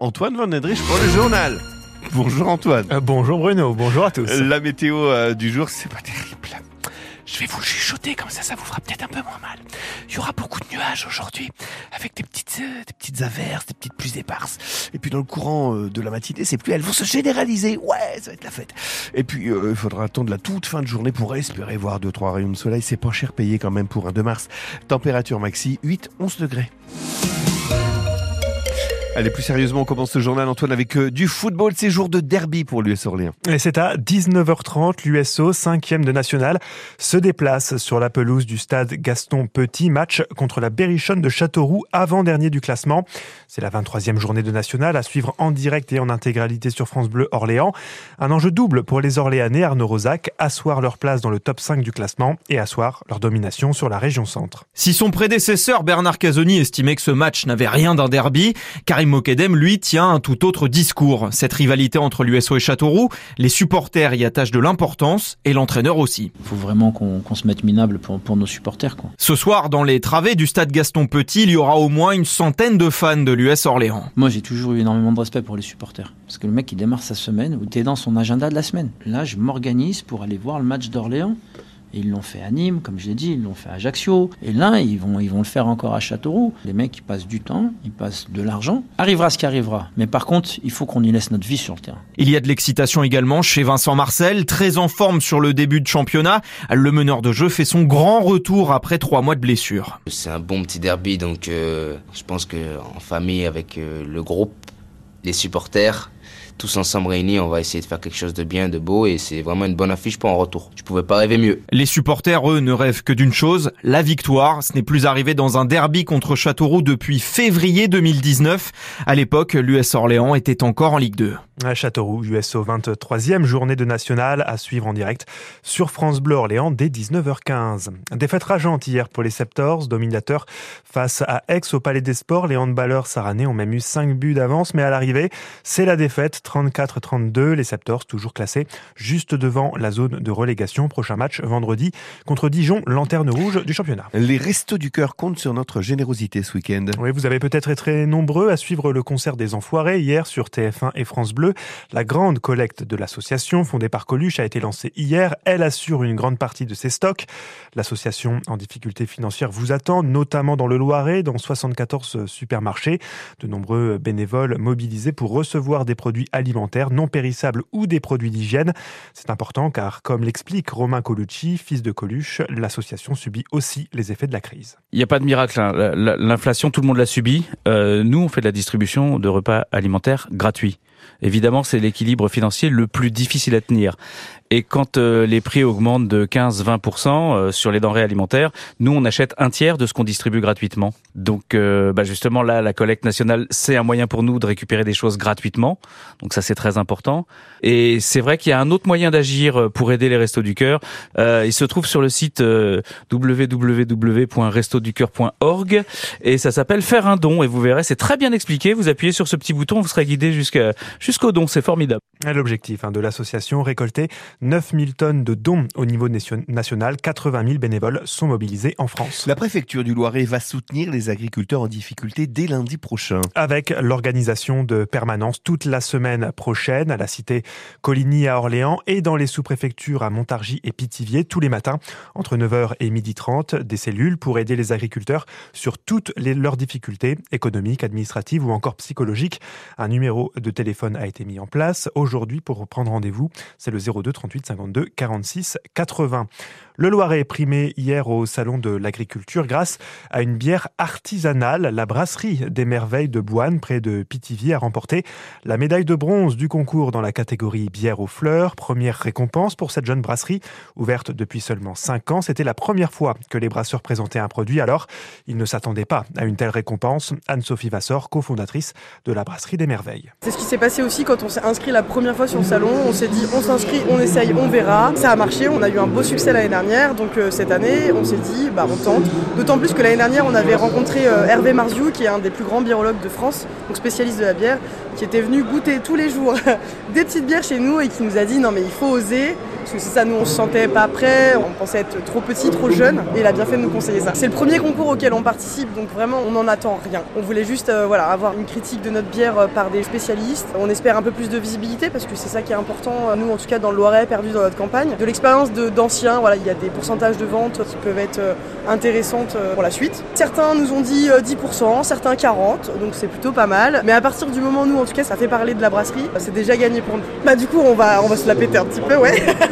Antoine Van Nedrich pour le journal. Bonjour Antoine. Euh, bonjour Bruno, bonjour à tous. La météo euh, du jour, c'est pas terrible. Je vais vous le chuchoter comme ça, ça vous fera peut-être un peu moins mal. Il y aura beaucoup de nuages aujourd'hui, avec des petites, euh, des petites averses, des petites pluies éparses. Et puis dans le courant euh, de la matinée, ces pluies, elles vont se généraliser. Ouais, ça va être la fête. Et puis euh, il faudra attendre la toute fin de journée pour espérer voir deux trois rayons de soleil. C'est pas cher payé quand même pour un 2 mars. Température maxi 8-11 degrés. Allez, plus sérieusement, on commence ce journal, Antoine, avec euh, du football. C'est jour de derby pour l'US Orléans. Et c'est à 19h30, l'USO, cinquième de national, se déplace sur la pelouse du stade Gaston Petit, match contre la Berrichonne de Châteauroux, avant-dernier du classement. C'est la 23e journée de national à suivre en direct et en intégralité sur France Bleu Orléans. Un enjeu double pour les Orléanais, Arnaud Rosac, asseoir leur place dans le top 5 du classement et asseoir leur domination sur la région centre. Si son prédécesseur Bernard Casoni estimait que ce match n'avait rien d'un derby, car Karim Mokedem, lui, tient un tout autre discours. Cette rivalité entre l'USO et Châteauroux, les supporters y attachent de l'importance et l'entraîneur aussi. Il faut vraiment qu'on qu se mette minable pour, pour nos supporters. Quoi. Ce soir, dans les travées du stade Gaston Petit, il y aura au moins une centaine de fans de l'US Orléans. Moi, j'ai toujours eu énormément de respect pour les supporters. Parce que le mec, il démarre sa semaine, ou t'es dans son agenda de la semaine. Là, je m'organise pour aller voir le match d'Orléans. Et ils l'ont fait à Nîmes, comme je l'ai dit, ils l'ont fait à Ajaccio. Et là, ils vont, ils vont le faire encore à Châteauroux. Les mecs, ils passent du temps, ils passent de l'argent. Arrivera ce qui arrivera. Mais par contre, il faut qu'on y laisse notre vie sur le terrain. Il y a de l'excitation également chez Vincent Marcel, très en forme sur le début de championnat. Le meneur de jeu fait son grand retour après trois mois de blessure. C'est un bon petit derby, donc euh, je pense qu'en famille, avec euh, le groupe, les supporters, tous ensemble réunis, on va essayer de faire quelque chose de bien, de beau, et c'est vraiment une bonne affiche pour un retour. Je pouvais pas rêver mieux. Les supporters, eux, ne rêvent que d'une chose, la victoire. Ce n'est plus arrivé dans un derby contre Châteauroux depuis février 2019. À l'époque, l'US Orléans était encore en Ligue 2. À Châteauroux, USO 23e journée de nationale à suivre en direct sur France Bleu Orléans dès 19h15. Défaite rageante hier pour les Septors, dominateurs face à Aix au Palais des Sports. Les handballeurs saranais ont même eu 5 buts d'avance, mais à l'arrivée, c'est la défaite 34-32. Les Septors toujours classés juste devant la zone de relégation. Prochain match vendredi contre Dijon, lanterne rouge du championnat. Les Restos du Cœur comptent sur notre générosité ce week-end. Oui, vous avez peut-être été nombreux à suivre le concert des Enfoirés hier sur TF1 et France Bleu. La grande collecte de l'association fondée par Coluche a été lancée hier. Elle assure une grande partie de ses stocks. L'association en difficulté financière vous attend, notamment dans le Loiret, dans 74 supermarchés. De nombreux bénévoles mobilisés pour recevoir des produits alimentaires non périssables ou des produits d'hygiène. C'est important car, comme l'explique Romain Colucci, fils de Coluche, l'association subit aussi les effets de la crise. Il n'y a pas de miracle. Hein. L'inflation, tout le monde l'a subi. Euh, nous, on fait de la distribution de repas alimentaires gratuits. Évidemment, c'est l'équilibre financier le plus difficile à tenir. Et quand euh, les prix augmentent de 15-20% euh, sur les denrées alimentaires, nous, on achète un tiers de ce qu'on distribue gratuitement. Donc, euh, bah justement, là, la collecte nationale, c'est un moyen pour nous de récupérer des choses gratuitement. Donc ça, c'est très important. Et c'est vrai qu'il y a un autre moyen d'agir pour aider les Restos du Cœur. il se trouve sur le site www.restoducoeur.org et ça s'appelle Faire un don. Et vous verrez, c'est très bien expliqué. Vous appuyez sur ce petit bouton, vous serez guidé jusqu'à jusqu'au don. C'est formidable. L'objectif hein, de l'association, récolter 9000 tonnes de dons au niveau national. 80 000 bénévoles sont mobilisés en France. La préfecture du Loiret va soutenir les agriculteurs en difficulté dès lundi prochain. Avec l'organisation de permanence toute la semaine prochaine à la cité Coligny à Orléans et dans les sous-préfectures à Montargis et Pithiviers tous les matins entre 9h et 12h30 des cellules pour aider les agriculteurs sur toutes les, leurs difficultés économiques, administratives ou encore psychologiques. Un numéro de téléphone a été mis en place aujourd'hui pour prendre rendez-vous. C'est le 02 38 52 46 80. Le Loiret est primé hier au Salon de l'Agriculture grâce à une bière artisanale. La brasserie des merveilles de Boine, près de Pithiviers, a remporté la médaille de bronze du concours dans la catégorie bière aux fleurs. Première récompense pour cette jeune brasserie, ouverte depuis seulement 5 ans. C'était la première fois que les brasseurs présentaient un produit, alors ils ne s'attendaient pas à une telle récompense. Anne-Sophie Vassor, cofondatrice de la brasserie des merveilles. C'est ce qui s'est passé aussi quand on s'est inscrit la première fois sur le salon. On s'est dit, on s'inscrit, on essaye, on verra. Ça a marché, on a eu un beau succès l'année dernière. Donc euh, cette année, on s'est dit, bah, on tente. D'autant plus que l'année dernière, on avait rencontré euh, Hervé Marziou, qui est un des plus grands biérologues de France, donc spécialiste de la bière, qui était venu goûter tous les jours des petites bières chez nous et qui nous a dit, non mais il faut oser. Parce que c'est ça, nous on se sentait pas prêts, on pensait être trop petit, trop jeune, et il a bien fait de nous conseiller ça. C'est le premier concours auquel on participe, donc vraiment on n'en attend rien. On voulait juste euh, voilà, avoir une critique de notre bière euh, par des spécialistes. On espère un peu plus de visibilité parce que c'est ça qui est important, euh, nous en tout cas dans le Loiret, perdu dans notre campagne. De l'expérience d'anciens, voilà, il y a des pourcentages de vente qui peuvent être intéressantes pour la suite. Certains nous ont dit 10%, certains 40%, donc c'est plutôt pas mal. Mais à partir du moment où nous en tout cas ça fait parler de la brasserie, c'est déjà gagné pour nous. Bah du coup on va, on va se la péter un petit peu, ouais.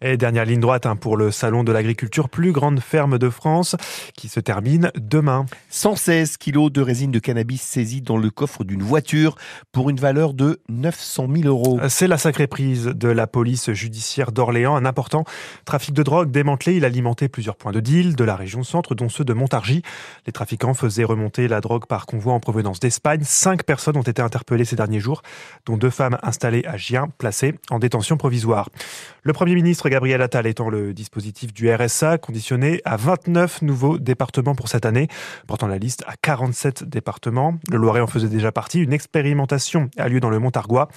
Et dernière ligne droite hein, pour le Salon de l'agriculture, plus grande ferme de France, qui se termine demain. 116 kilos de résine de cannabis saisis dans le coffre d'une voiture pour une valeur de 900 000 euros. C'est la sacrée prise de la police judiciaire d'Orléans. Un important trafic de drogue démantelé. Il alimentait plusieurs points de deal de la région centre, dont ceux de Montargis. Les trafiquants faisaient remonter la drogue par convoi en provenance d'Espagne. Cinq personnes ont été interpellées ces derniers jours, dont deux femmes installées à Gien, placées en détention provisoire. Le Premier ministre Gabriel Attal étant le dispositif du RSA conditionné à 29 nouveaux départements pour cette année, portant la liste à 47 départements. Le Loiret en faisait déjà partie. Une expérimentation a lieu dans le Montargois.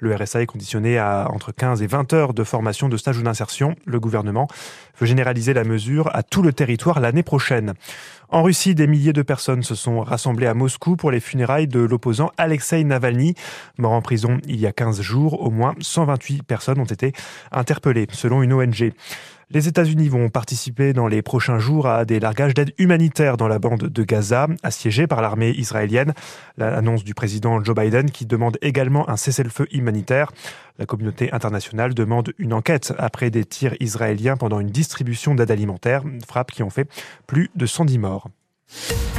Le RSA est conditionné à entre 15 et 20 heures de formation, de stage ou d'insertion. Le gouvernement veut généraliser la mesure à tout le territoire l'année prochaine. En Russie, des milliers de personnes se sont rassemblées à Moscou pour les funérailles de l'opposant Alexei Navalny, mort en prison il y a 15 jours. Au moins 128 personnes ont été interpellées, selon une ONG. Les États-Unis vont participer dans les prochains jours à des largages d'aide humanitaire dans la bande de Gaza, assiégée par l'armée israélienne. L'annonce du président Joe Biden qui demande également un cessez-le-feu humanitaire. La communauté internationale demande une enquête après des tirs israéliens pendant une distribution d'aide alimentaire, frappes qui ont fait plus de 110 morts.